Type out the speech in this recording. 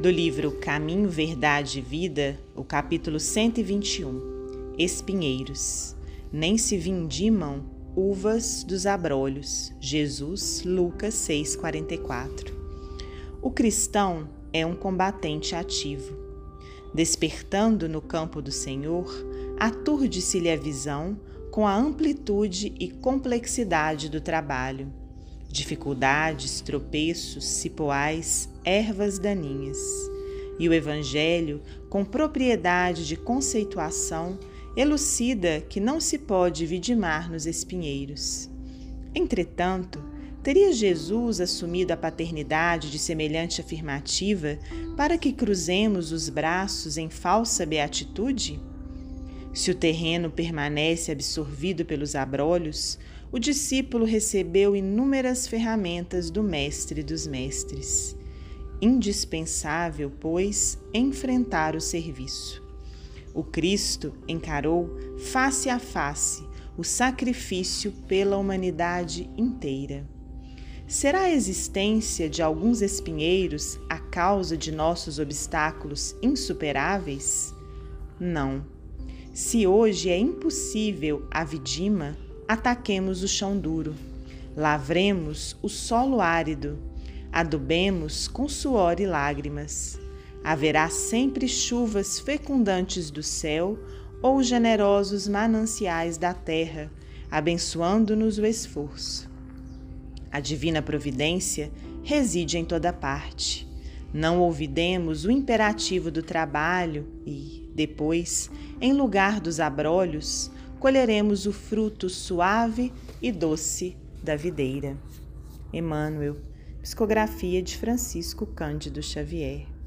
do livro Caminho, Verdade e Vida, o capítulo 121 Espinheiros. Nem se vindimam uvas dos abrolhos. Jesus, Lucas 6,44. O cristão é um combatente ativo. Despertando no campo do Senhor, aturde-se-lhe a visão com a amplitude e complexidade do trabalho dificuldades, tropeços, cipoais, ervas daninhas. E o Evangelho, com propriedade de conceituação, elucida que não se pode vidimar nos espinheiros. Entretanto, teria Jesus assumido a paternidade de semelhante afirmativa para que cruzemos os braços em falsa beatitude? Se o terreno permanece absorvido pelos abrolhos, o discípulo recebeu inúmeras ferramentas do Mestre dos Mestres. Indispensável, pois, enfrentar o serviço. O Cristo encarou face a face o sacrifício pela humanidade inteira. Será a existência de alguns espinheiros a causa de nossos obstáculos insuperáveis? Não. Se hoje é impossível a vidima, ataquemos o chão duro, lavremos o solo árido, adubemos com suor e lágrimas. Haverá sempre chuvas fecundantes do céu ou generosos mananciais da terra, abençoando-nos o esforço. A divina providência reside em toda parte. Não ouvidemos o imperativo do trabalho e, depois, em lugar dos abrolhos, colheremos o fruto suave e doce da videira. Emmanuel, psicografia de Francisco Cândido Xavier.